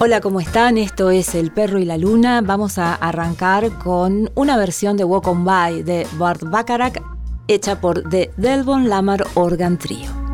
Hola, ¿cómo están? Esto es El Perro y la Luna. Vamos a arrancar con una versión de Walk On By de Bart Bacharach hecha por The Delbon Lamar Organ Trio.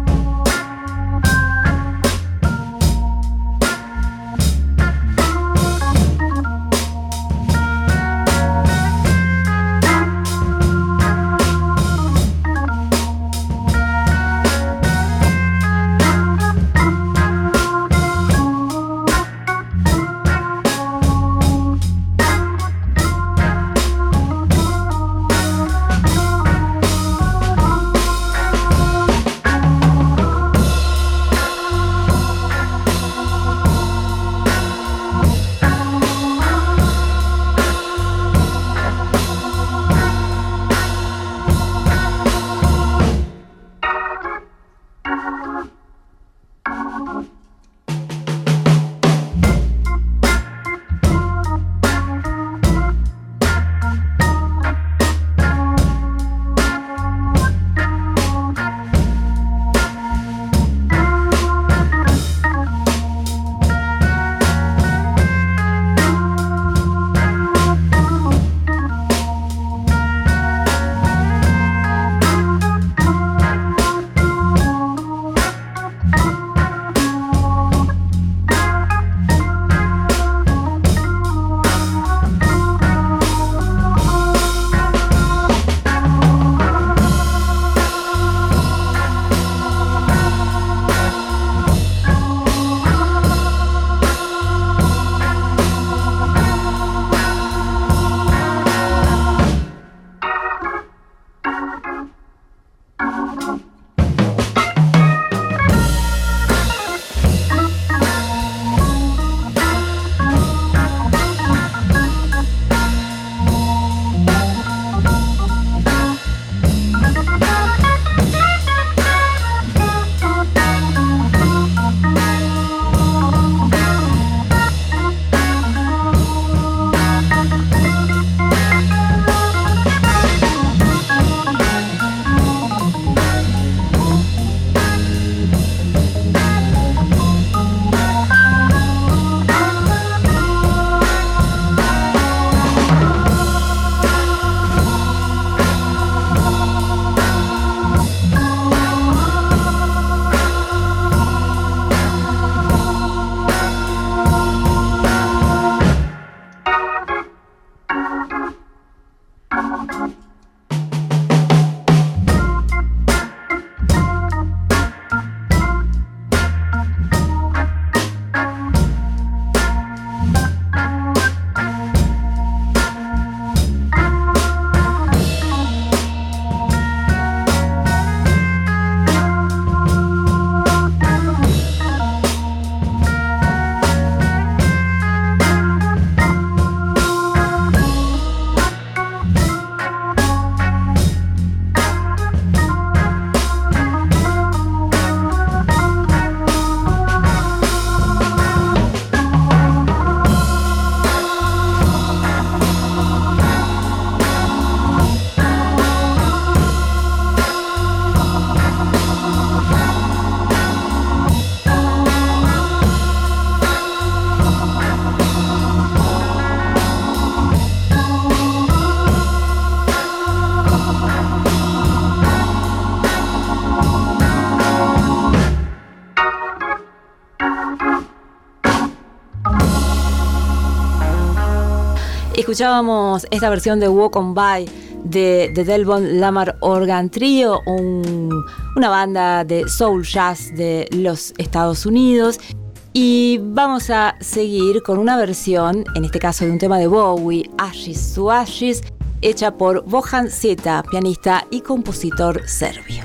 Escuchábamos esta versión de Walk On By de, The Delbon Lamar Organ Trio, una banda de soul jazz de los Estados Unidos. Y vamos a seguir con una versión, en este caso de un tema de Bowie, Ashes to Ashes, hecha por Bohan Zeta, pianista y compositor serbio.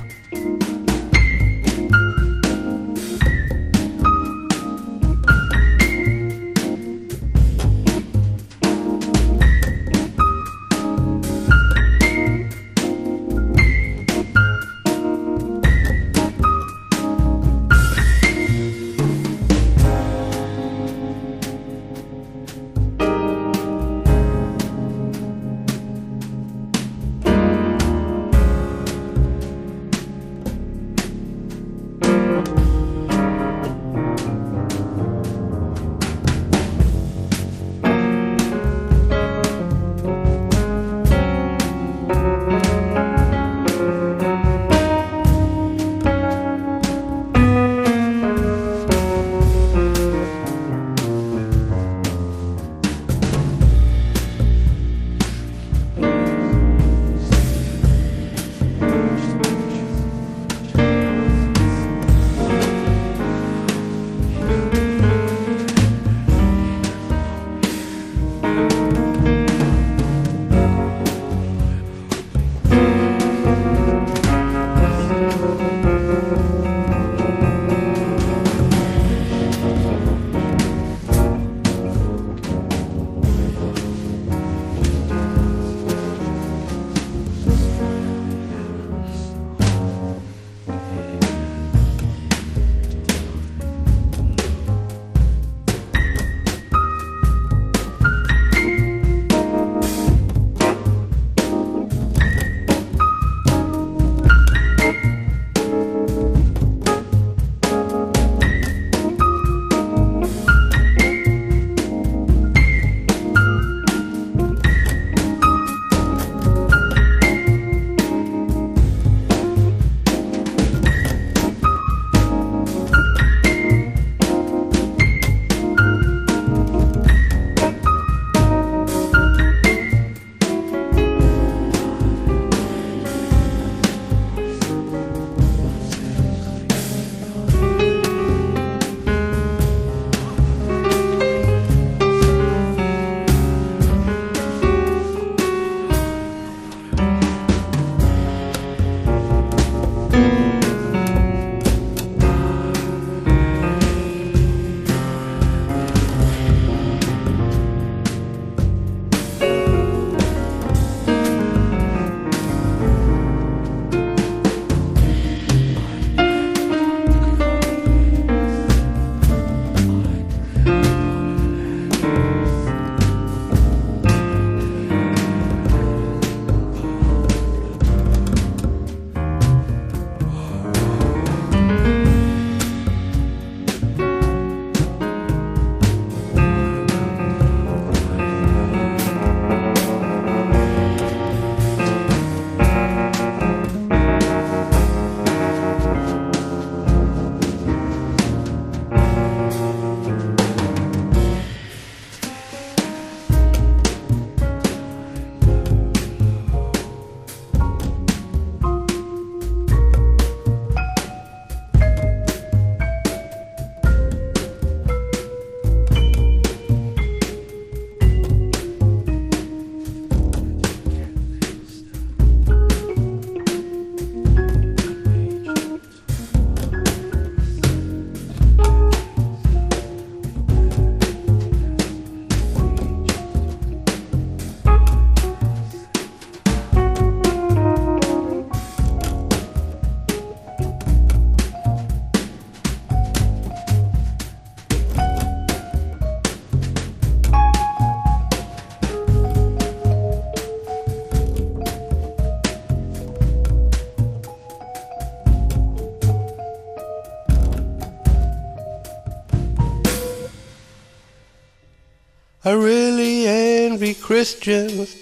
I really envy Christians.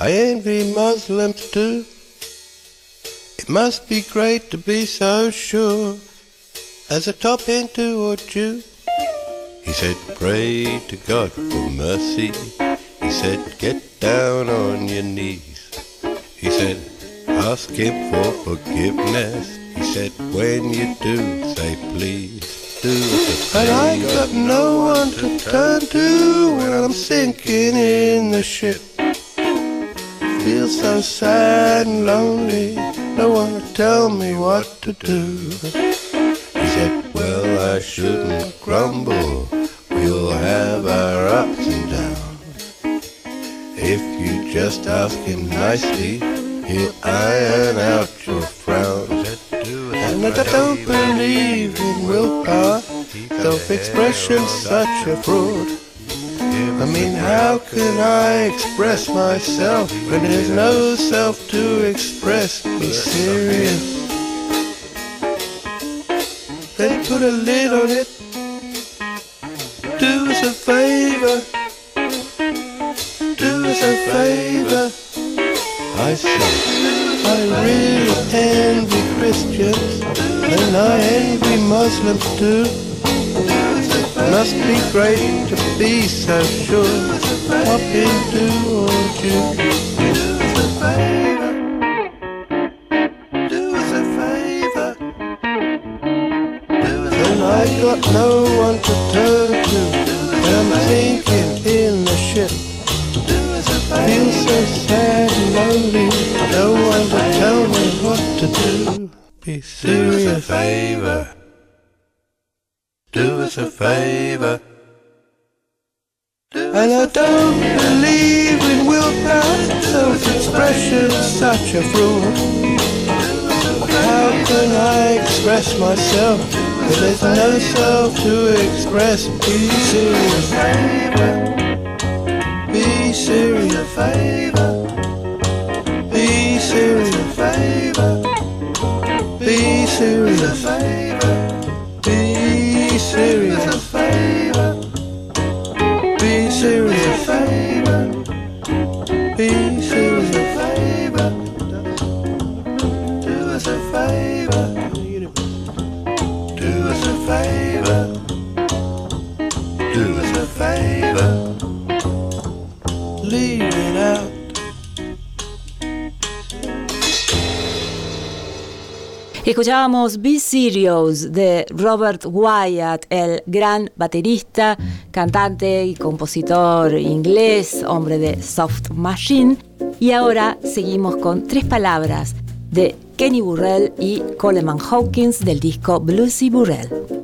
I envy Muslims too. It must be great to be so sure as a top into or Jew. He said, pray to God for mercy. He said, get down on your knees. He said, ask him for forgiveness. He said, when you do, say please. And I got no one to turn to when I'm sinking in the ship. Feel so sad and lonely, no one to tell me what to do. He said, Well, I shouldn't grumble, we'll have our ups and downs. If you just ask him nicely, he'll iron out your frowns. And I don't believe willpower, self-expression's such a fraud. I mean, how can I express myself when there's no self to express? Be serious. Then put a lid on it. Do us a favor. Do us a favor. I say, I really envy Christians, and I envy Muslims too. Must be great to be so sure. What into or you? Do us a favor. Do us a favor. And I got no one to turn to. I'm sinking in the ship. Feel so to do. Be serious. Do us a favor. Do us a favor. And I don't believe in willpower, self-expression, such a fraud. How can I express myself if there's no self to express? Be serious, be serious, be serious, be serious, favor be serious, Escuchábamos Be Serious de Robert Wyatt, el gran baterista, cantante y compositor inglés, hombre de Soft Machine. Y ahora seguimos con tres palabras de Kenny Burrell y Coleman Hawkins del disco Bluesy Burrell.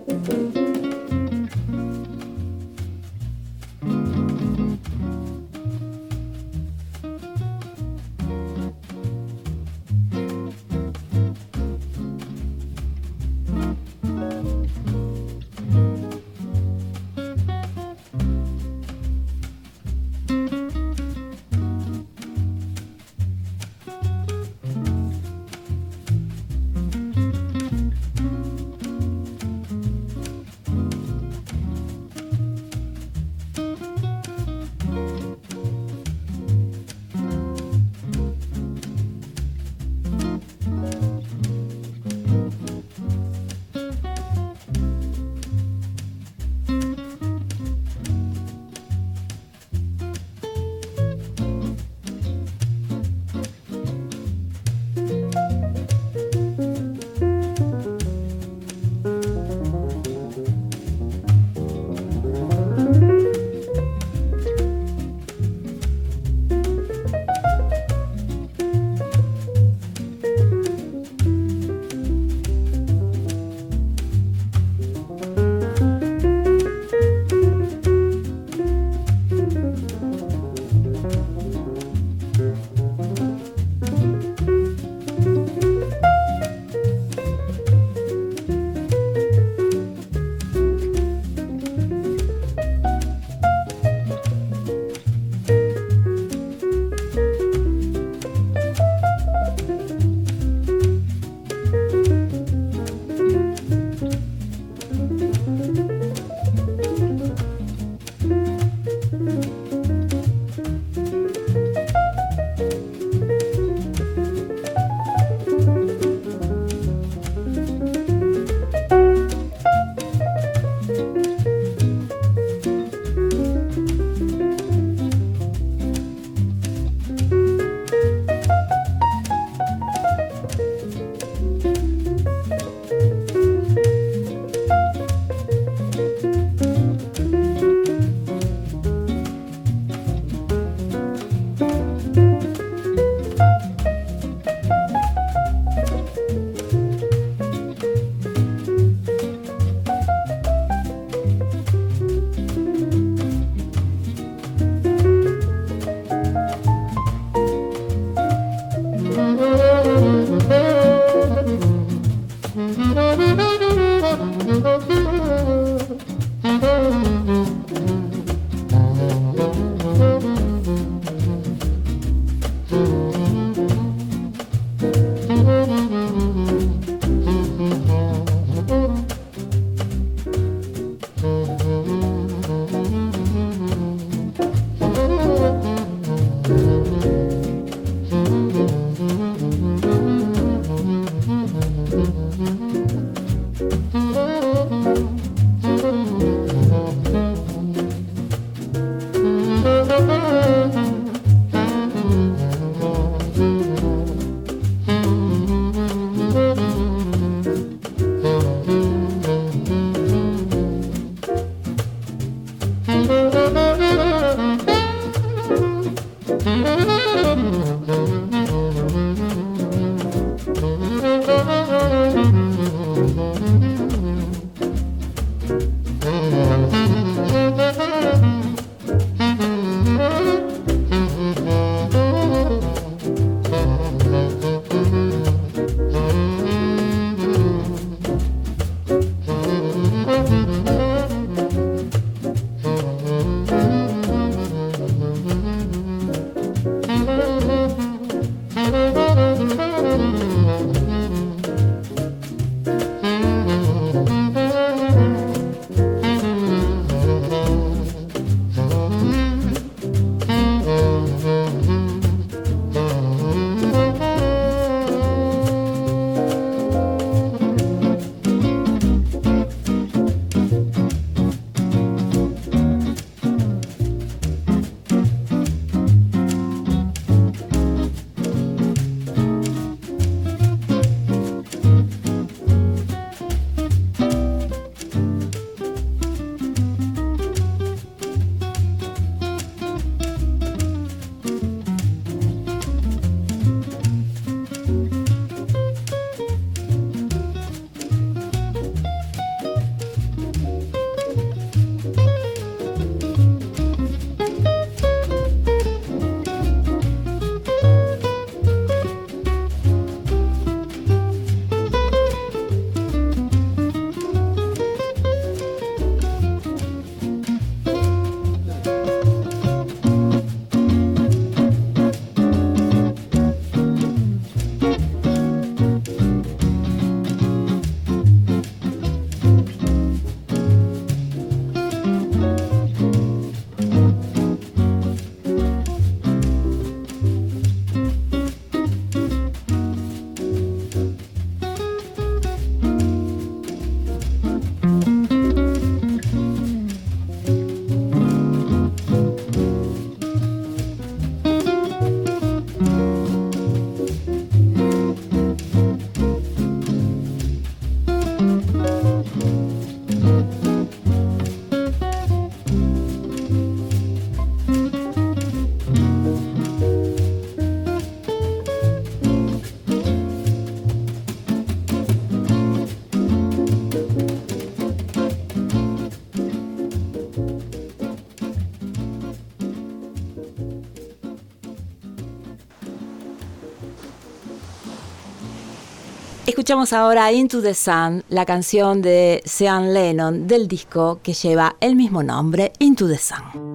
Escuchamos ahora Into the Sun, la canción de Sean Lennon del disco que lleva el mismo nombre, Into the Sun.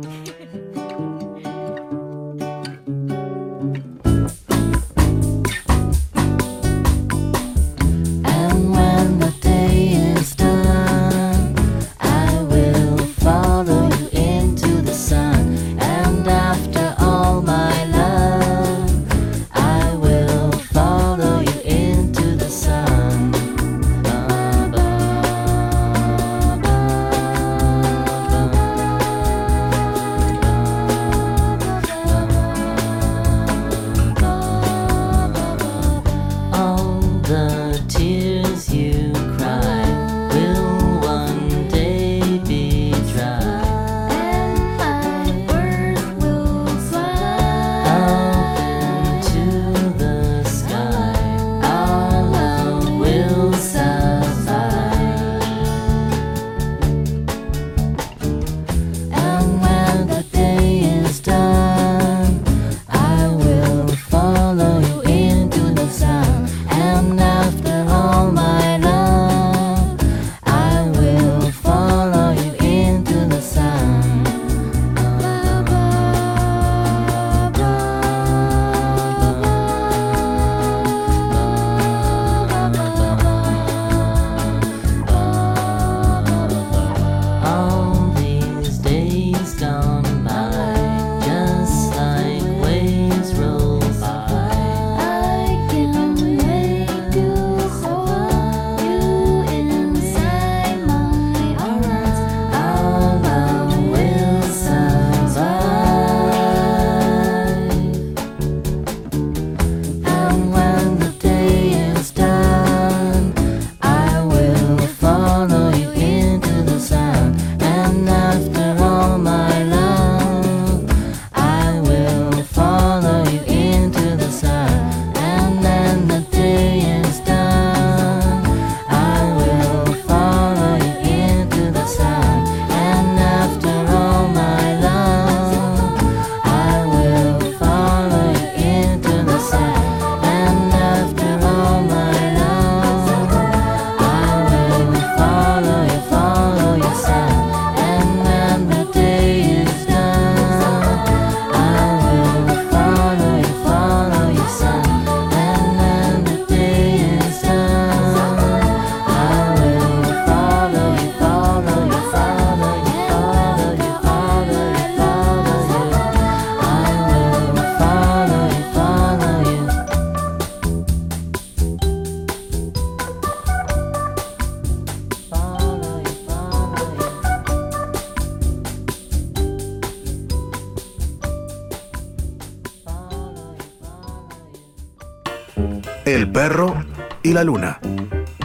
La luna,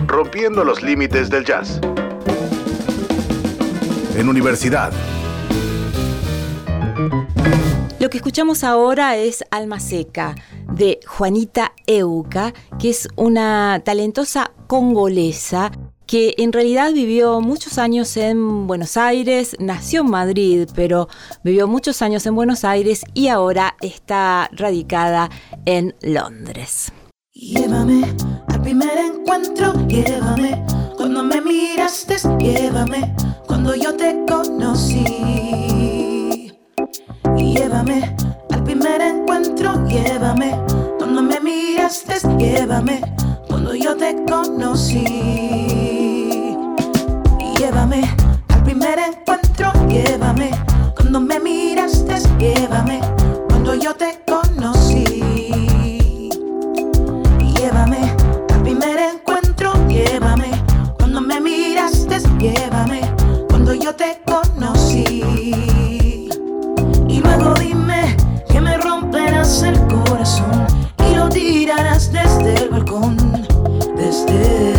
rompiendo los límites del jazz. En universidad. Lo que escuchamos ahora es Alma Seca de Juanita Euca, que es una talentosa congolesa que en realidad vivió muchos años en Buenos Aires, nació en Madrid, pero vivió muchos años en Buenos Aires y ahora está radicada en Londres. Llévame al primer encuentro, llévame. Cuando me miraste, llévame. Cuando yo te conocí. Llévame al primer encuentro, llévame. Cuando me miraste, llévame. Cuando yo te conocí. Llévame al primer encuentro, llévame. Cuando me miraste, llévame. Cuando yo te conocí. Llévame cuando yo te conocí. Y luego dime que me romperás el corazón y lo tirarás desde el balcón, desde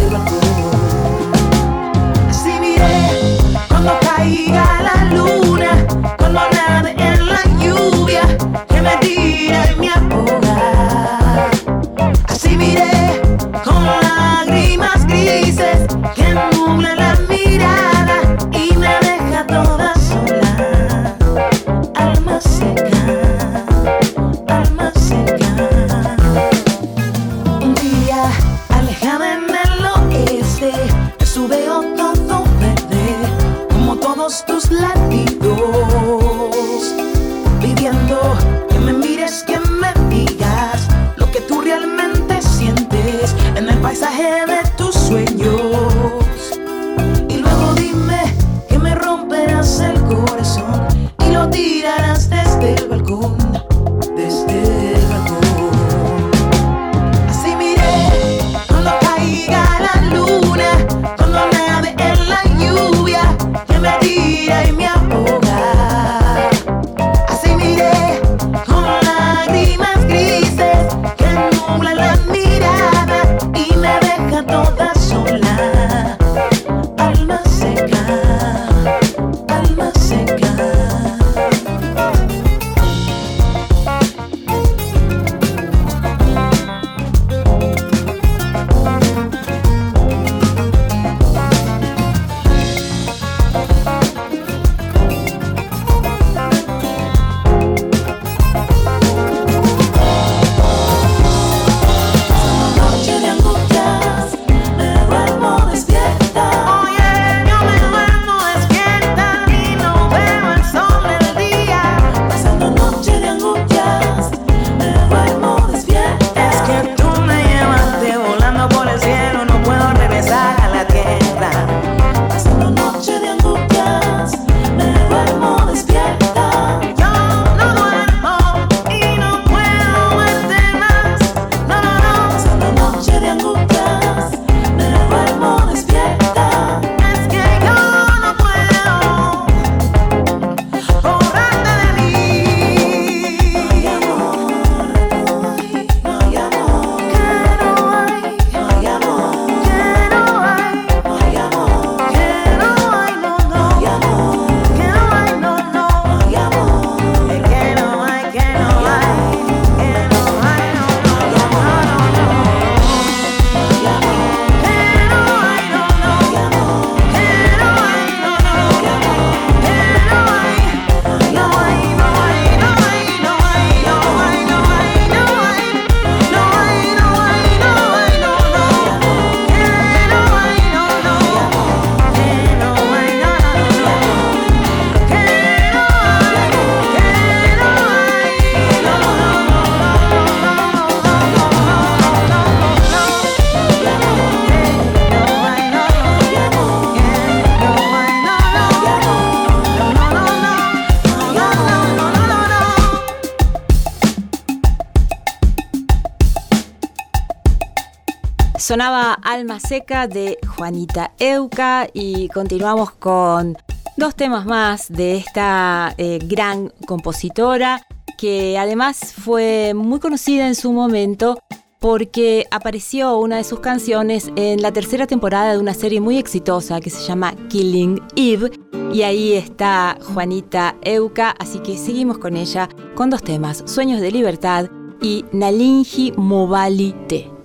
Sonaba Alma Seca de Juanita Euca y continuamos con dos temas más de esta eh, gran compositora que además fue muy conocida en su momento porque apareció una de sus canciones en la tercera temporada de una serie muy exitosa que se llama Killing Eve y ahí está Juanita Euca, así que seguimos con ella con dos temas, Sueños de Libertad y Nalinji Mobalite.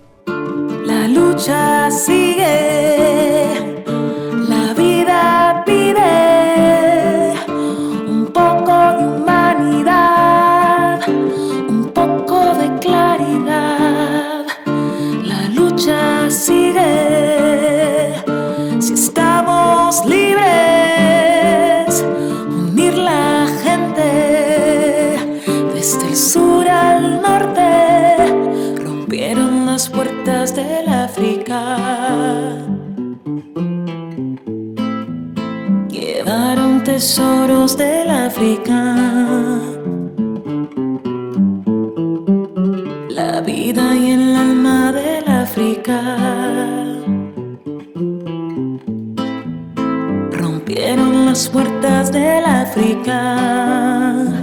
Lucha sigue, tesoros del África. La vida y el alma del África. Rompieron las puertas del África.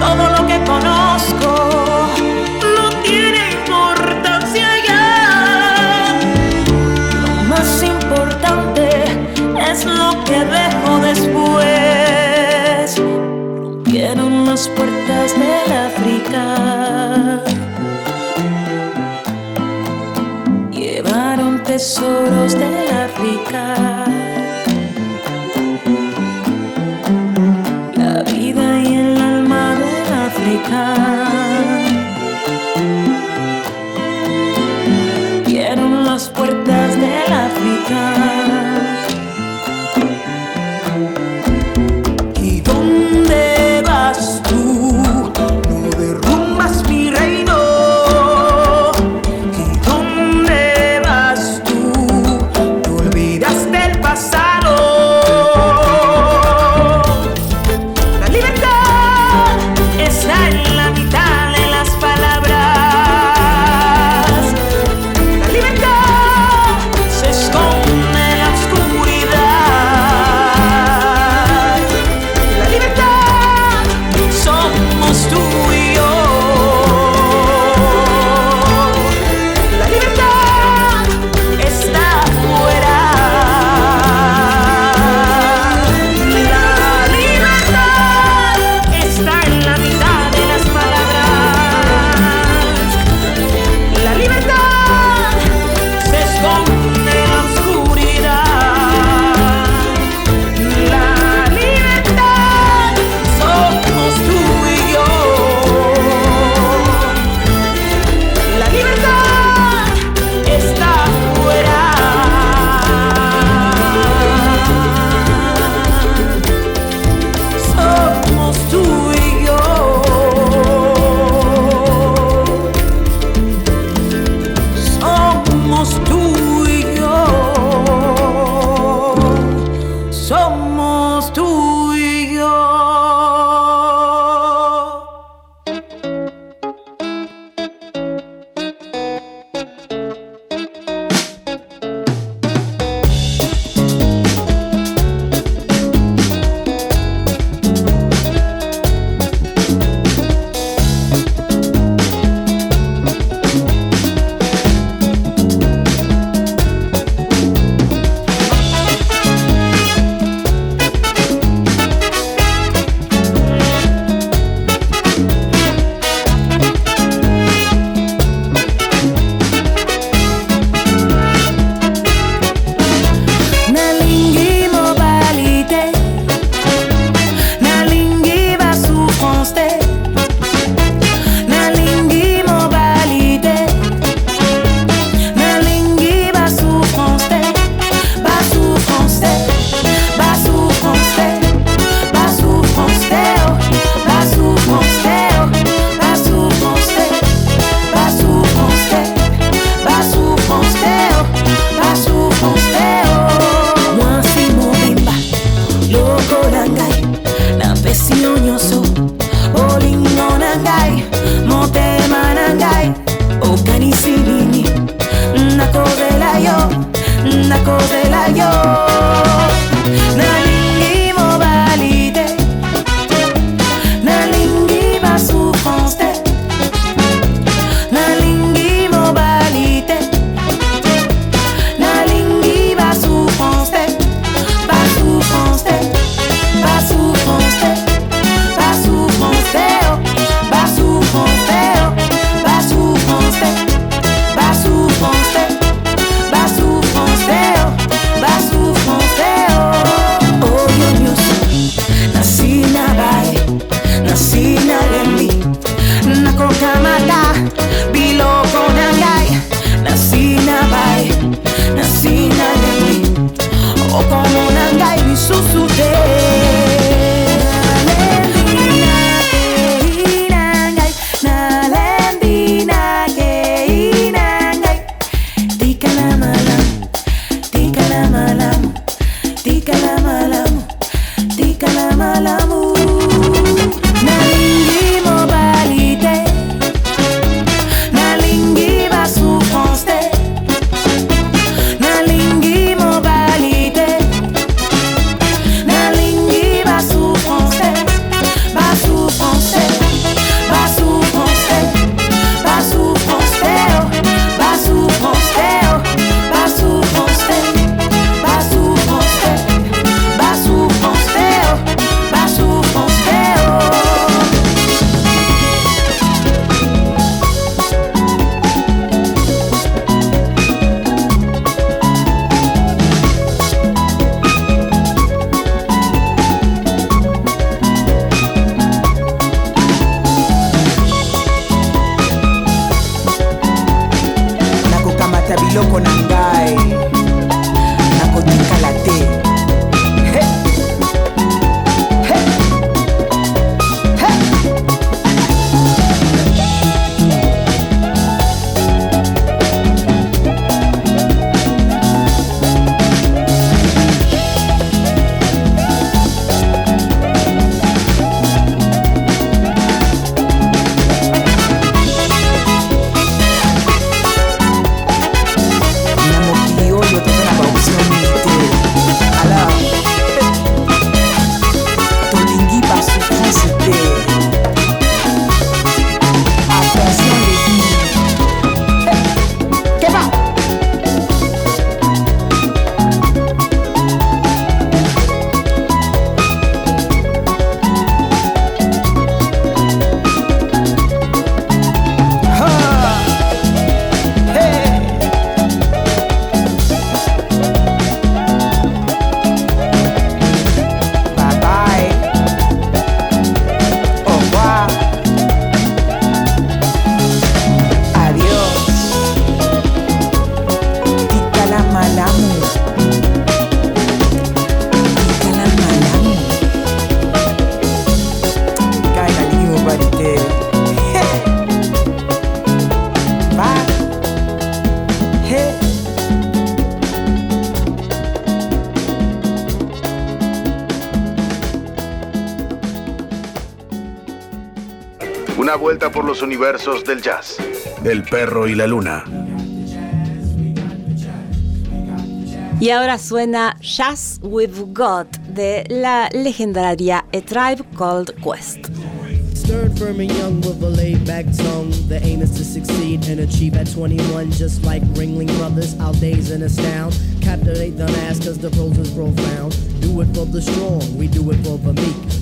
Todo lo que conozco no tiene importancia ya. Lo más importante es lo que dejo después. Rompieron las puertas del África. Llevaron tesoros del África. Por los universos del jazz. El perro y la luna. Y ahora suena Jazz with God de la legendaria A Tribe Called Quest. Stern, firm, and young with a laid back tongue. The aim is to succeed and achieve at 21, just like Ringling Brothers. Our days and astound. Captivate the mass, cause the pros is profound. Do it for the strong, we do it for the meek.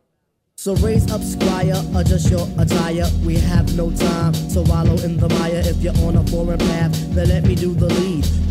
So raise up, squire, adjust your attire. We have no time to wallow in the mire. If you're on a foreign path, then let me do the lead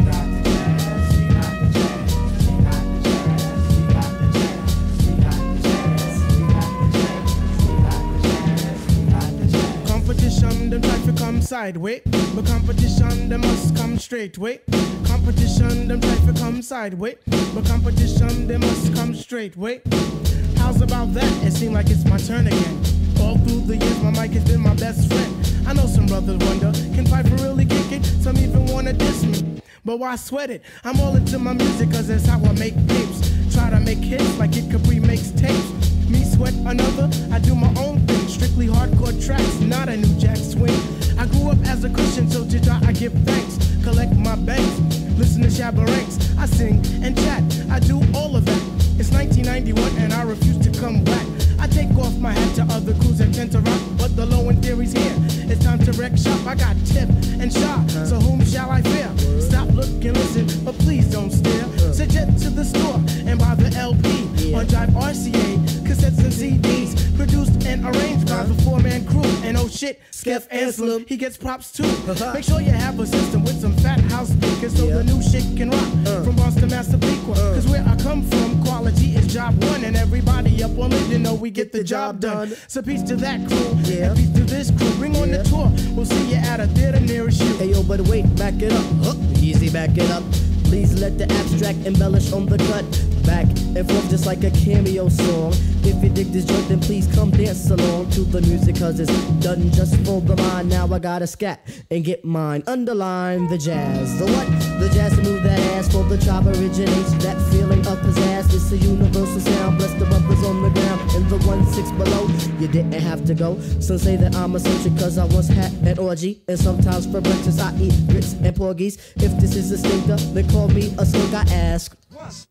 Come sideways. But competition, they must come straight way. Competition, them try to come sideways. But competition, they must come straight way. How's about that? It seems like it's my turn again. All through the years, my mic has been my best friend. I know some brothers wonder, can Phife really kick it? Some even wanna diss me. But why sweat it? I'm all into my music, cause that's how I make tapes. Try to make hits like it Capri makes tapes. Me sweat another, I do my own thing. Strictly hardcore tracks, not a new jack swing. I grew up as a Christian, so to God I give thanks. Collect my banks, listen to Shabba Ranks. I sing and chat, I do all of that. It's 1991 and I refuse to come back. I take off my hat to other crews that tend to rock, but the low end theory's here. It's time to wreck shop. I got tip and shot, so whom shall I fear? Stop, look, and listen, but please don't stare. Suggest to the store and buy the LP on Jive RCA, cassettes and CDs, produced and arranged by the four man crew. And oh shit, Skeff Anselm, he gets props too. Uh-huh. Make sure you have a system with some fat house speakers so the new shit can rock. Uh. From Boston, Massapequa, uh. cause where I come from, quality is job one, and everybody up on it, Linden know we get the job done. So peace to that crew, yeah. and peace to this crew. Bring on the tour, we'll see you at a theater nearest you. Hey yo, but wait, back it up. Huh, easy, back it up. Please let the abstract embellish on the cut. Back and forth just like a cameo song. If you dig this joint, then please come dance along to the music, cause it's done just for the mind. Now I gotta scat and get mine. Underline the jazz. The what? The jazz to move that ass for the tribe originates. That feeling of pizzazz. It's a universal sound. Bless the brothers on the ground and the one six below. You didn't have to go. Some say that I'm a soldier cause I once had an orgy. And sometimes for breakfast I eat grits and porgies. If this is a stinker, then call me a slug. I ask.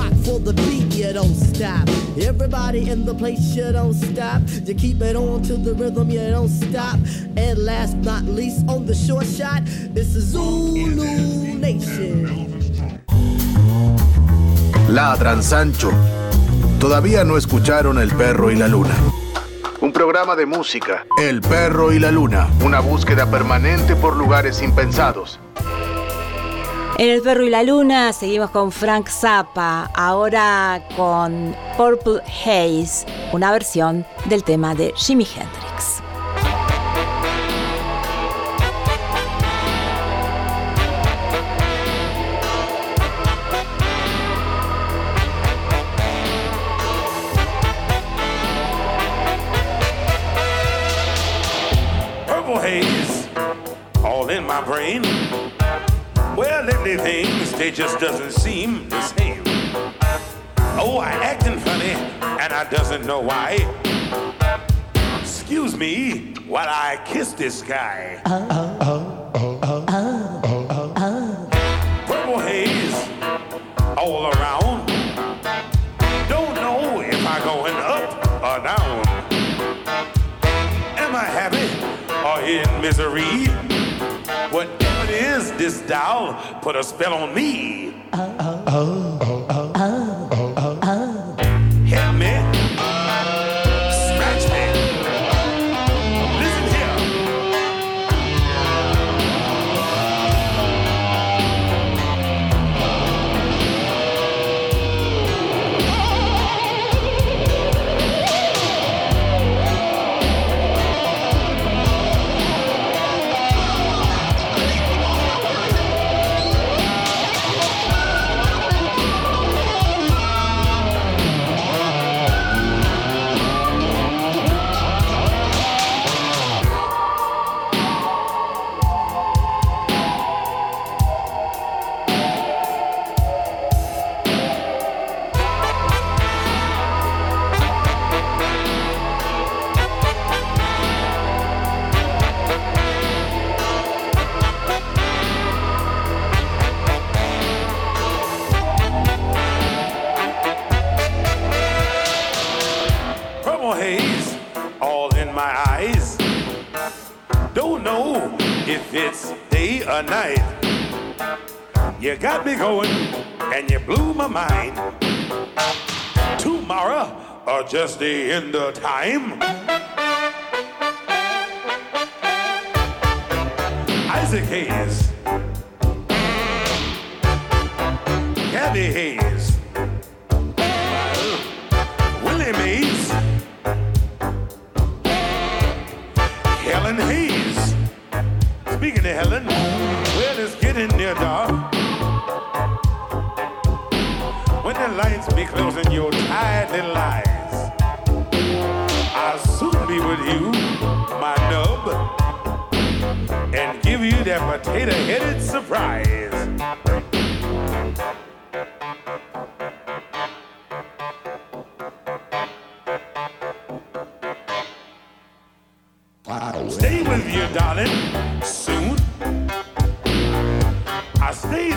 Rock for the beat, you don't stop. Everybody in the place, you don't stop. You keep it on to the rhythm, you don't stop. And last not least, on the short shot, it's the Zulu Nation. Ladran Sancho. Todavía no escucharon El Perro y la Luna. Un programa de música. El Perro y la Luna. Una búsqueda permanente por lugares impensados. En El Perro y la Luna seguimos con Frank Zappa, ahora con Purple Haze, una versión del tema de Jimi Hendrix. Well, lately things, they just doesn't seem the same. Oh, I acting funny, and I doesn't know why. Excuse me while I kiss this guy. Purple haze all around. Don't know if I going up or down. Am I happy or in misery? This doll put a spell on me. Help day night. You got me going and you blew my mind. Tomorrow or just the end of time. Isaac Hayes. Gabby Hayes. Willie Mays. Helen Hayes. Speaking of Helen, getting near dark. When the lights be closing your tired little eyes, I'll soon be with you, my nub and give you that potato headed surprise. Stay with you, darling,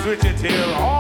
I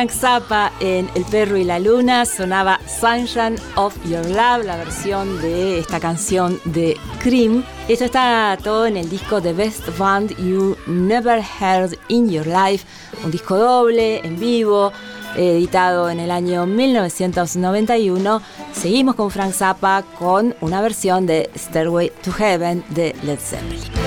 Frank Zappa en El perro y la luna sonaba Sunshine of Your Love, la versión de esta canción de Cream. Esto está todo en el disco The Best Band You Never Heard in Your Life, un disco doble, en vivo, editado en el año 1991. Seguimos con Frank Zappa con una versión de Stairway to Heaven de Led Zeppelin.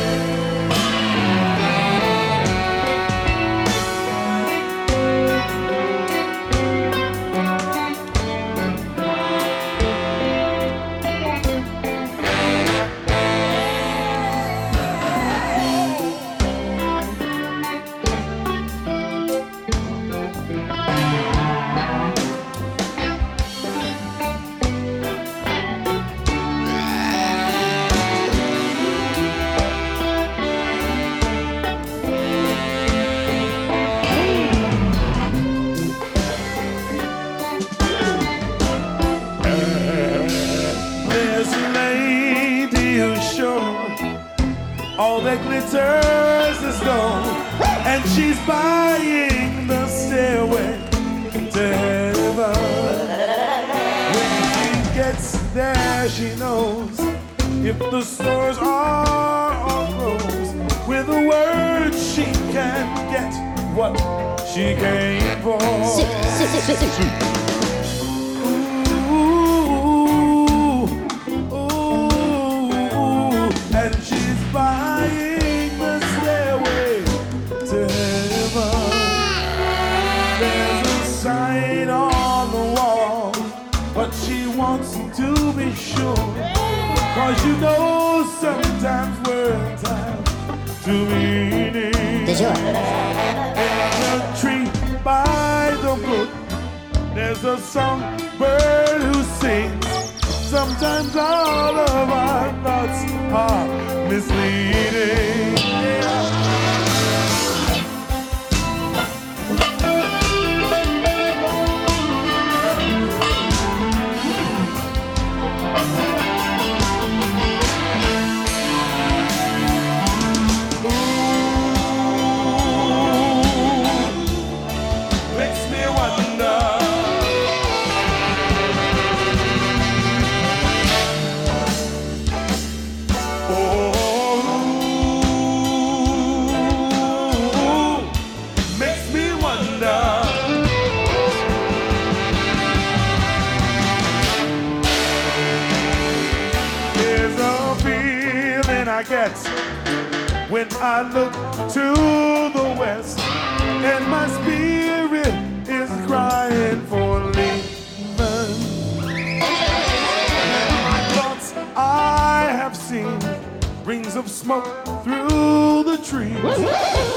be sure. Cause you know sometimes we're tied to meaning. There's a tree by the brook. There's a songbird who sings. Sometimes all of our thoughts are misleading. when I look to the west and my spirit is crying for leaving. And my thoughts I have seen rings of smoke through the trees.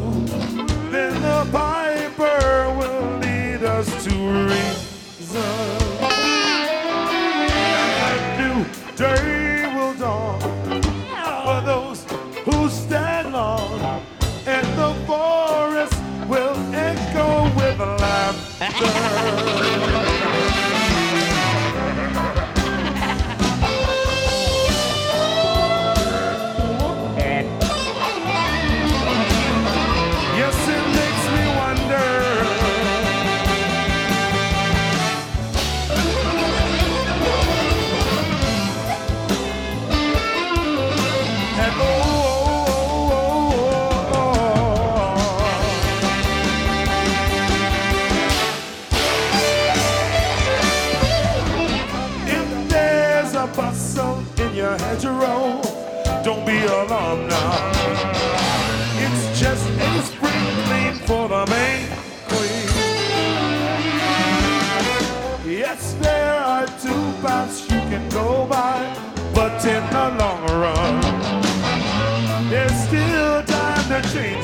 Brasil.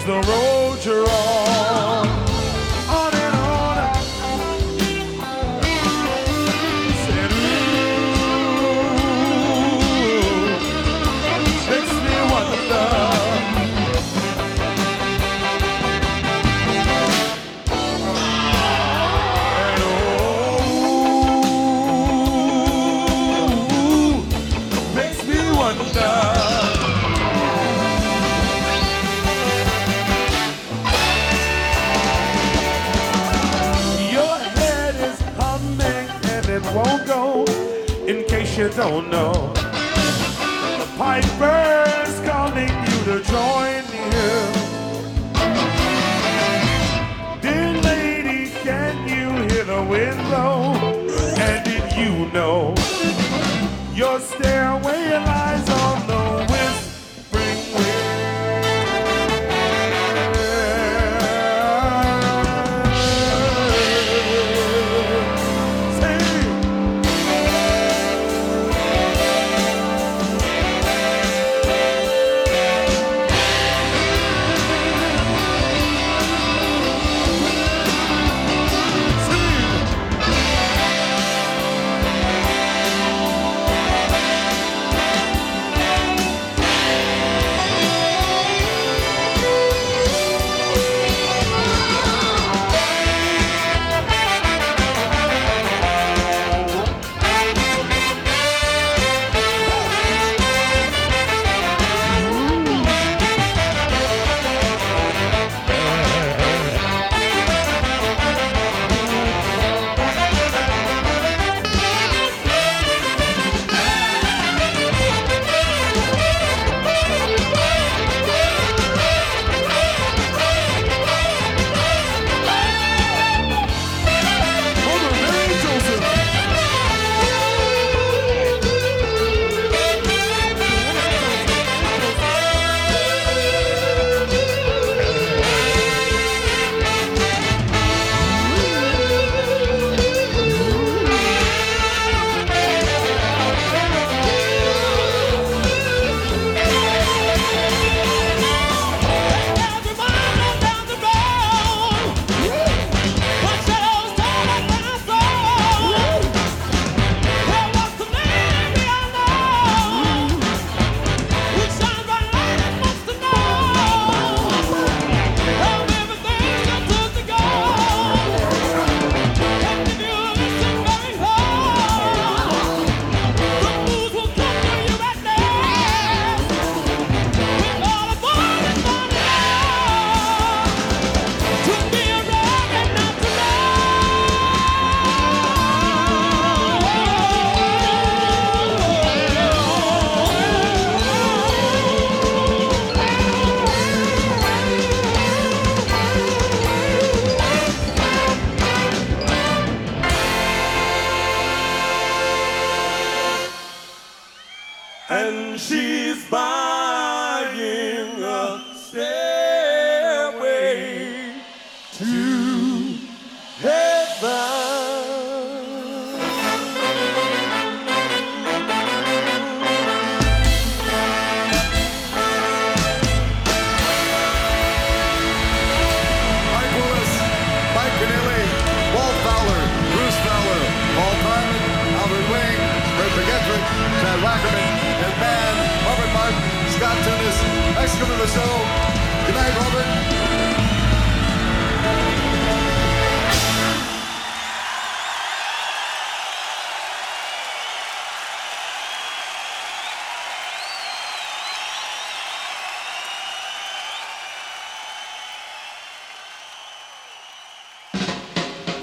the road you're on.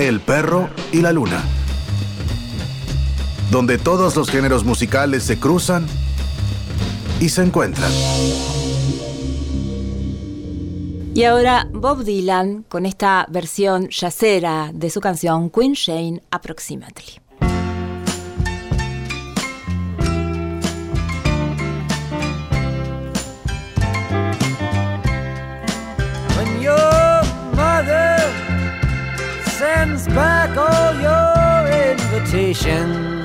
El perro y la luna. Donde todos los géneros musicales se cruzan y se encuentran. Y ahora Bob Dylan con esta versión yacera de su canción Queen Shane Approximately. Sends back all your invitations,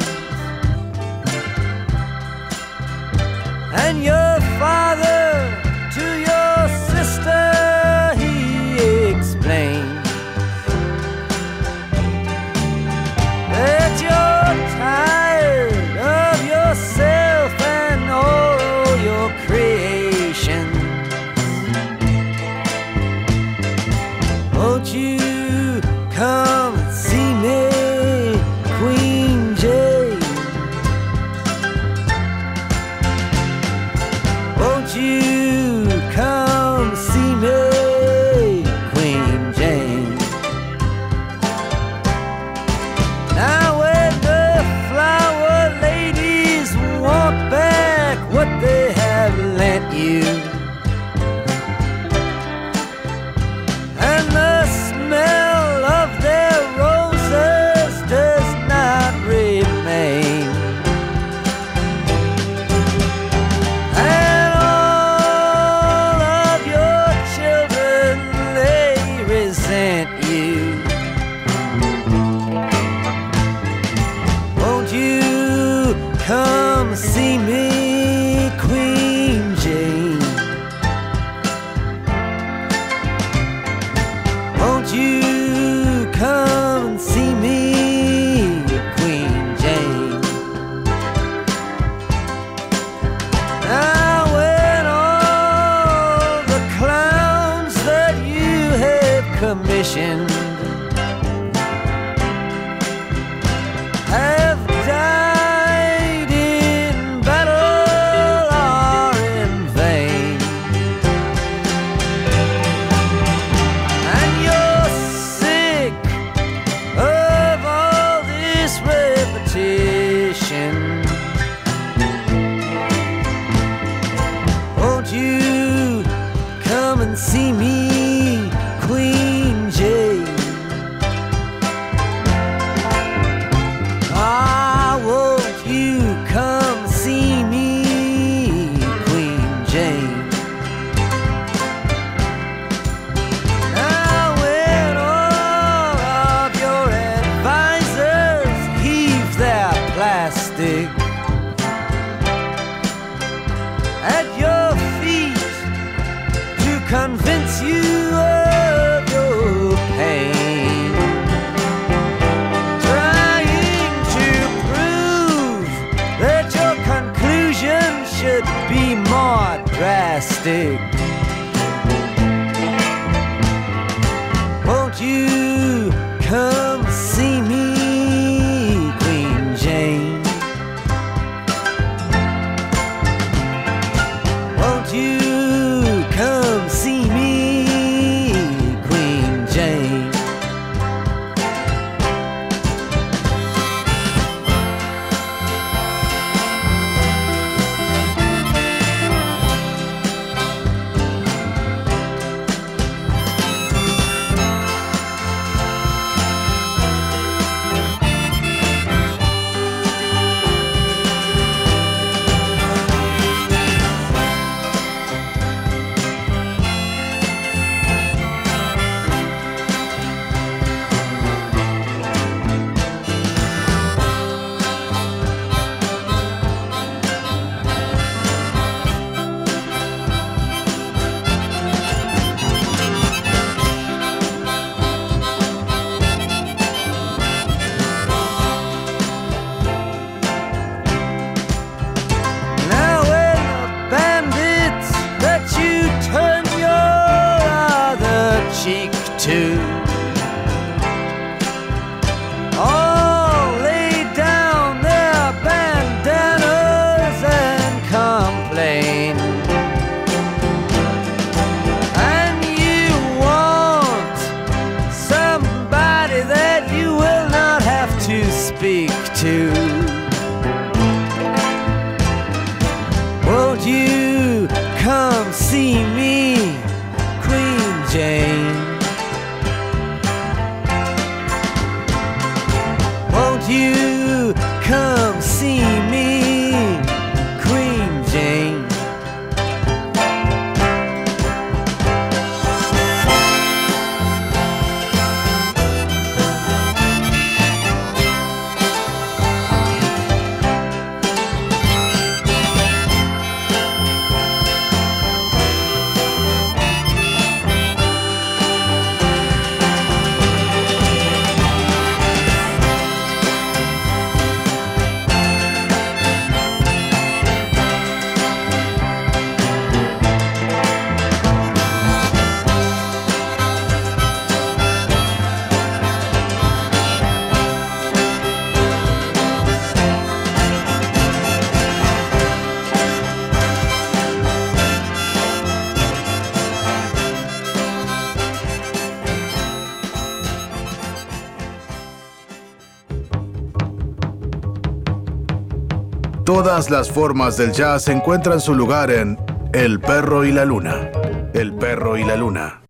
Todas las formas del jazz encuentran su lugar en El perro y la luna. El perro y la luna.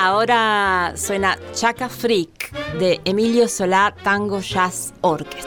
Ahora suena Chaca Freak de Emilio Solá Tango Jazz Orchestra.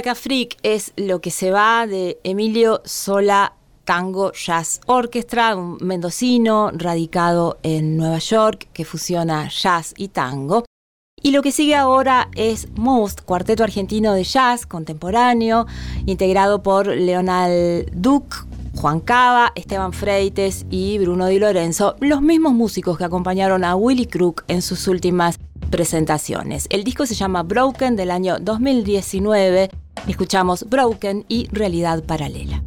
Chaca Freak es lo que se va de Emilio Sola Tango Jazz Orchestra, un mendocino radicado en Nueva York que fusiona jazz y tango. Y lo que sigue ahora es Most, cuarteto argentino de jazz contemporáneo, integrado por Leonal Duc, Juan Cava, Esteban Freites y Bruno Di Lorenzo, los mismos músicos que acompañaron a Willy Crook en sus últimas presentaciones. El disco se llama Broken del año 2019. Escuchamos Broken y Realidad Paralela.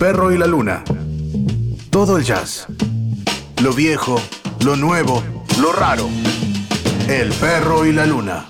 perro y la luna. Todo el jazz. Lo viejo, lo nuevo, lo raro. El perro y la luna.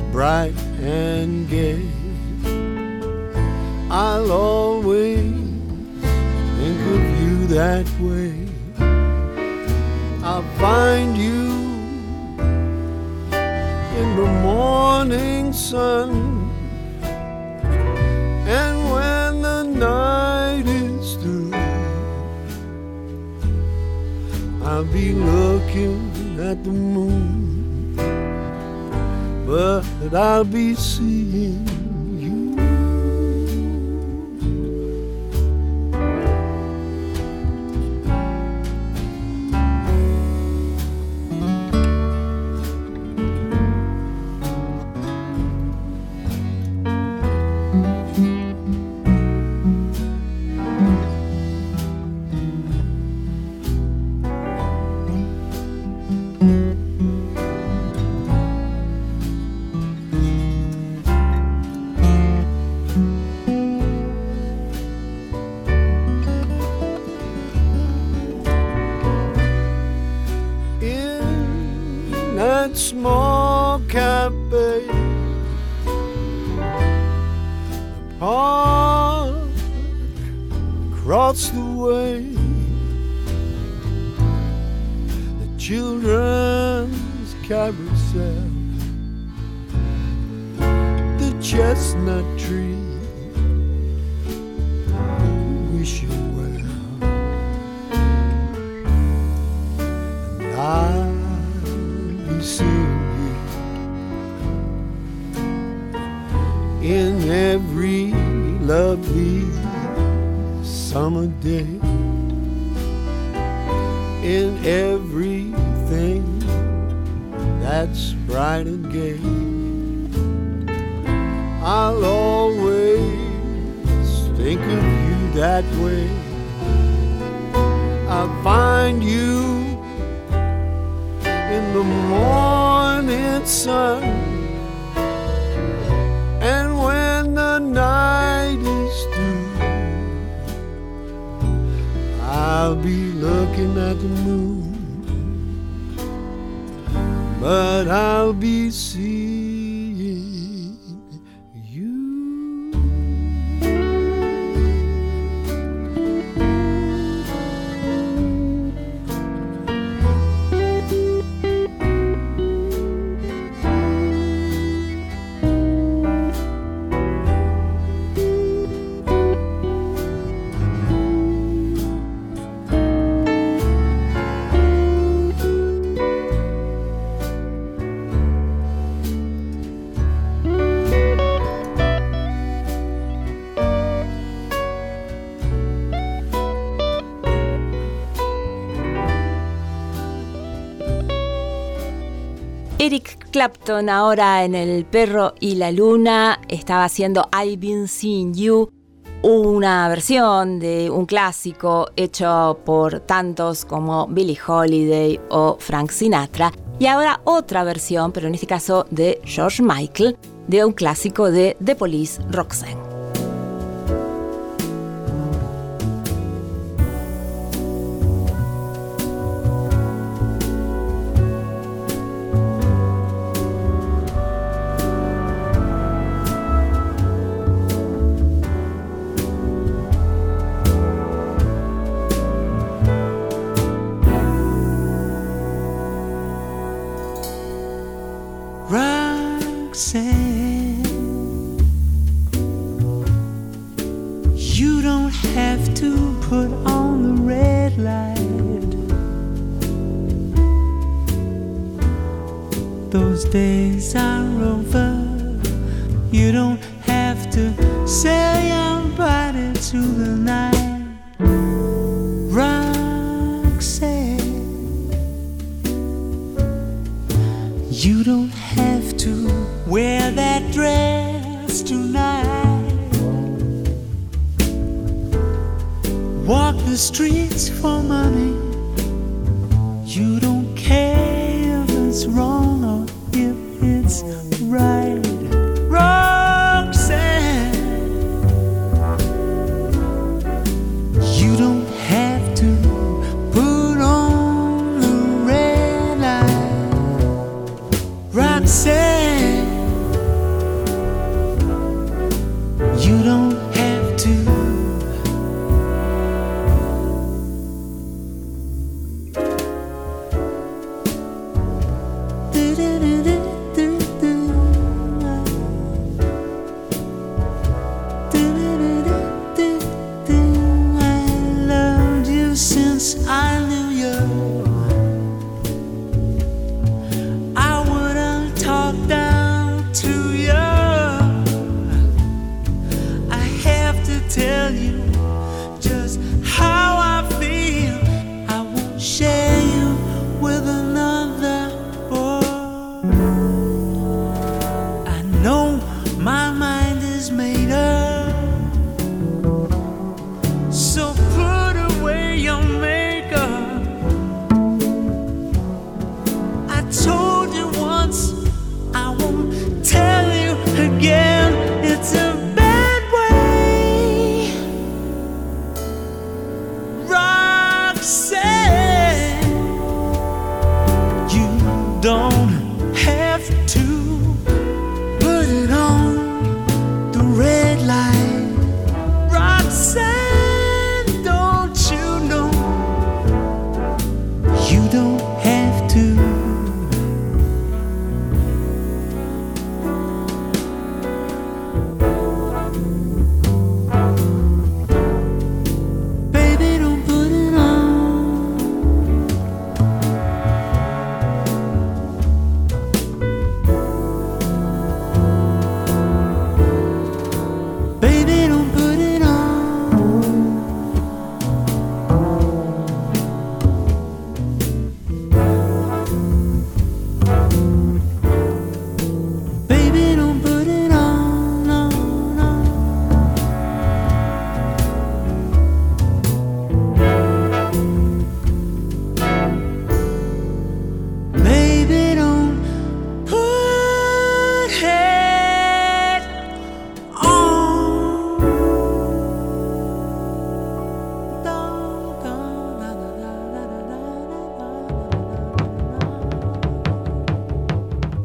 bright and gay. I'll always think of you that way. I'll find you in the morning sun. And when the night is through, I'll be looking at the moon but that I'll be seeing. Clapton ahora en El perro y la luna estaba haciendo I've Been Seeing You, una versión de un clásico hecho por tantos como Billie Holiday o Frank Sinatra, y ahora otra versión, pero en este caso de George Michael, de un clásico de The Police Roxanne.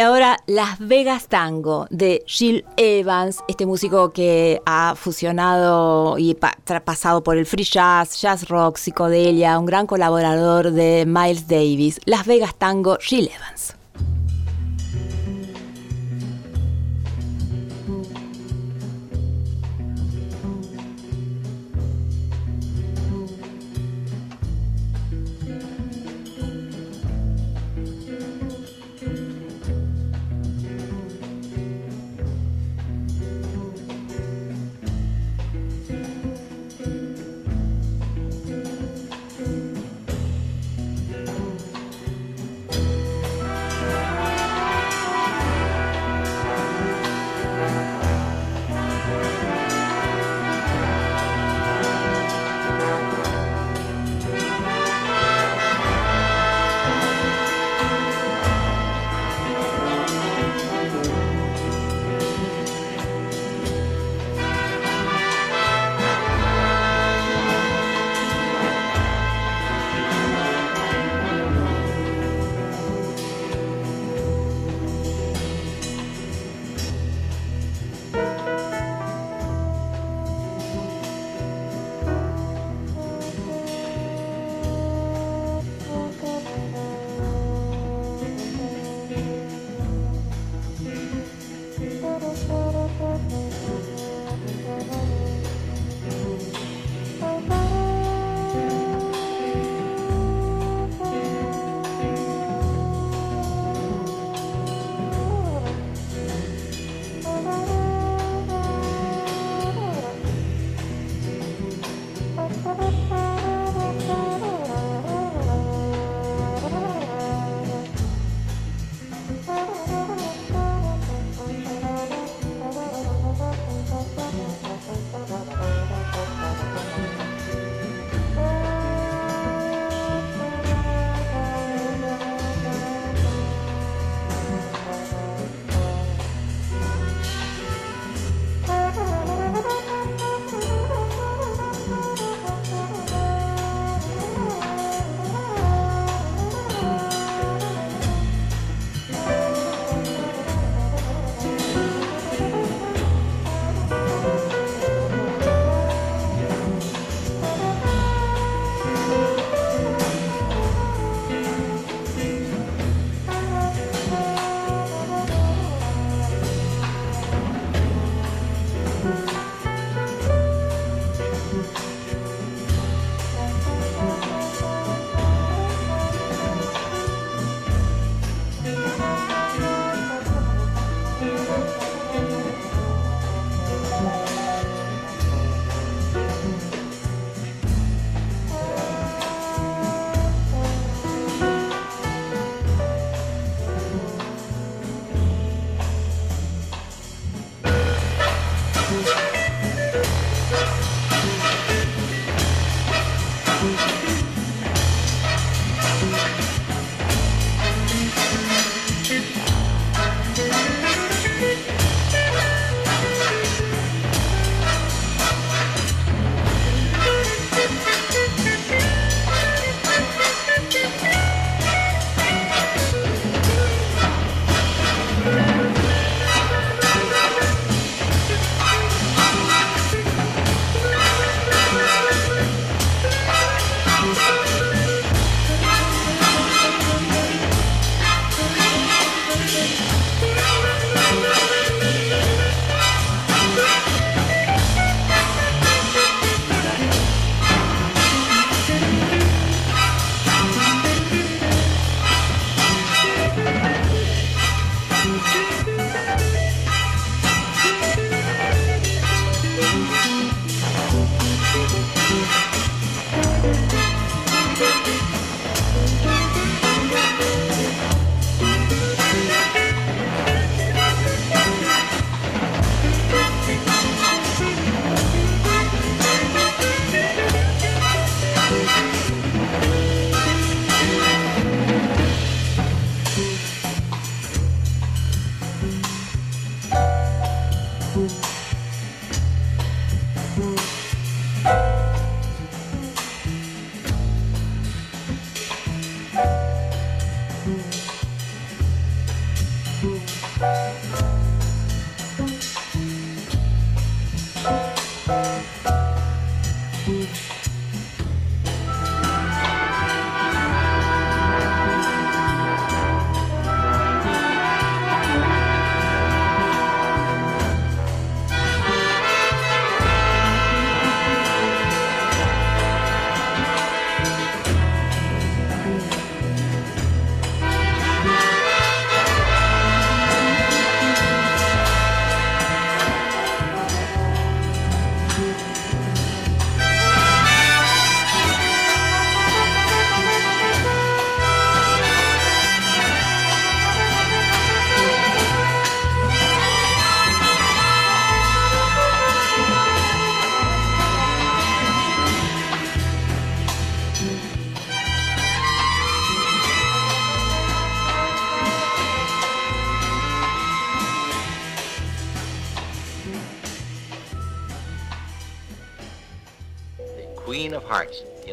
Y ahora Las Vegas Tango de Jill Evans, este músico que ha fusionado y pa- pasado por el free jazz, jazz rock, psicodelia, un gran colaborador de Miles Davis. Las Vegas Tango, Jill Evans.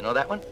Know that one?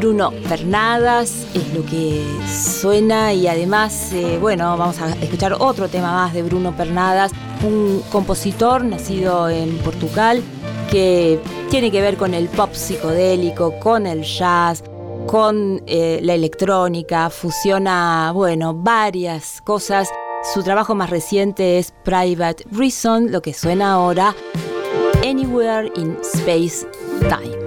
Bruno Fernadas es lo que suena y además, eh, bueno, vamos a escuchar otro tema más de Bruno Fernadas, un compositor nacido en Portugal que tiene que ver con el pop psicodélico, con el jazz, con eh, la electrónica, fusiona, bueno, varias cosas. Su trabajo más reciente es Private Reason, lo que suena ahora Anywhere in Space Time.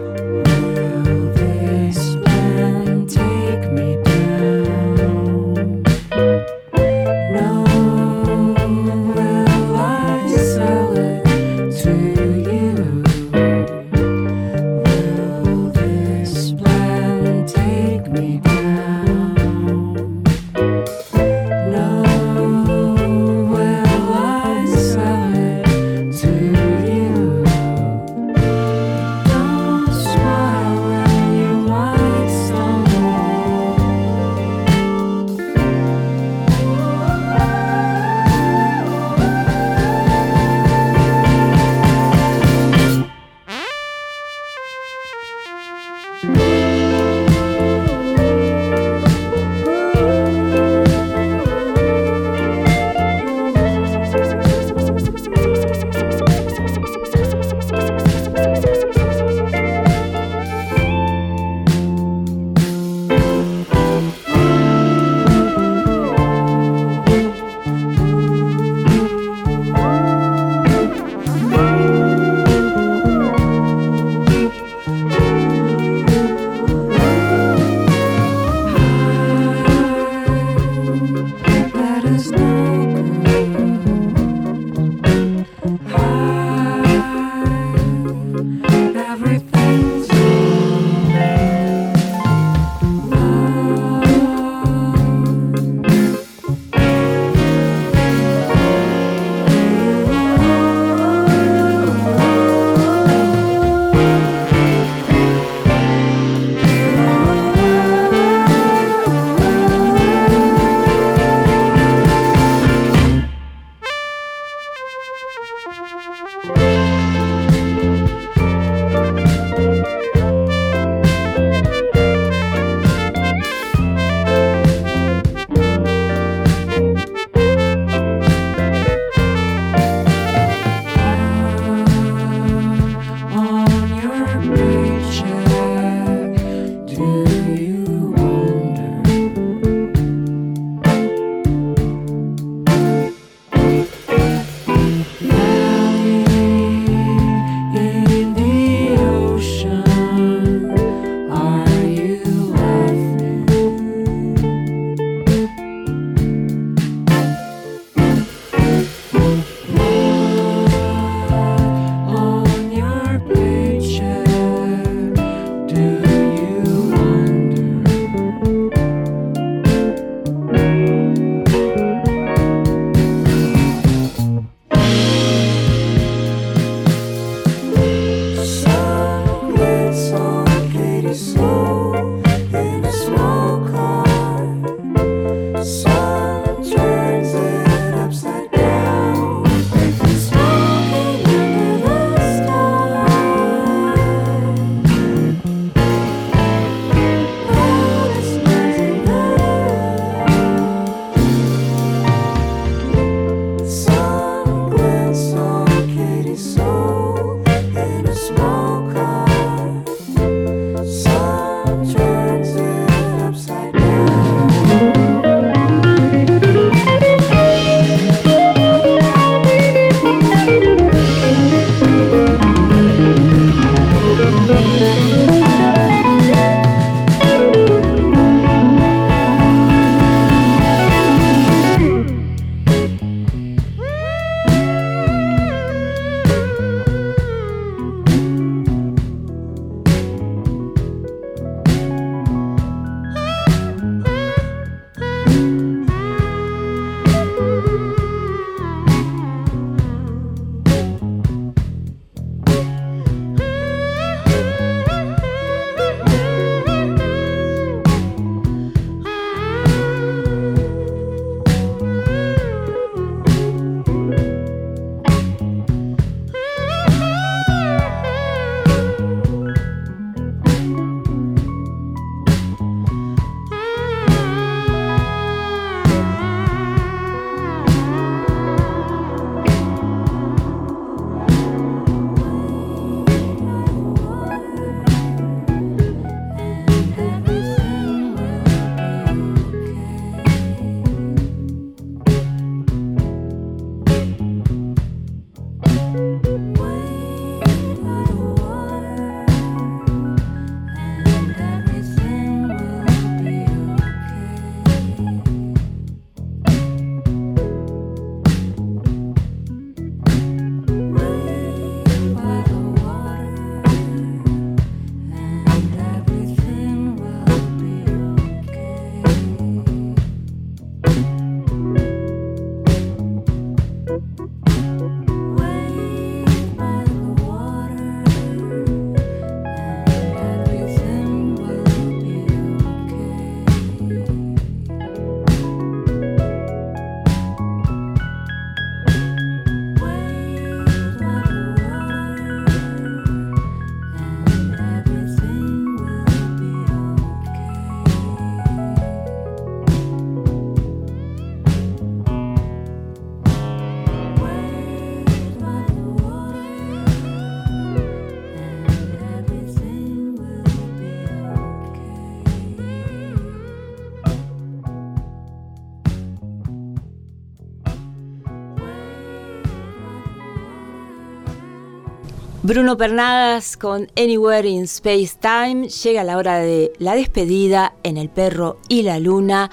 Bruno Pernadas con Anywhere in Space Time. Llega la hora de la despedida en El Perro y la Luna.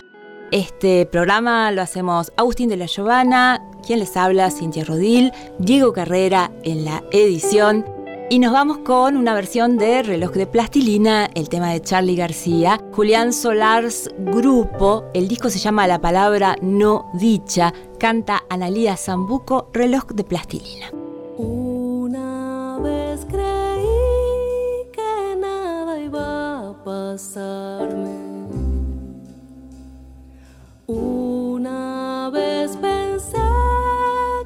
Este programa lo hacemos Agustín de la Giovanna, quien les habla, Cintia Rodil, Diego Carrera en la edición. Y nos vamos con una versión de Reloj de Plastilina, el tema de Charlie García, Julián Solars Grupo. El disco se llama La Palabra No Dicha. Canta Analía Zambuco, Reloj de Plastilina. Una vez pensé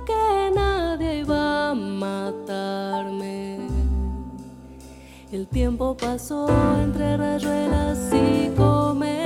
que nadie iba a matarme. El tiempo pasó entre rayuelas y cometas,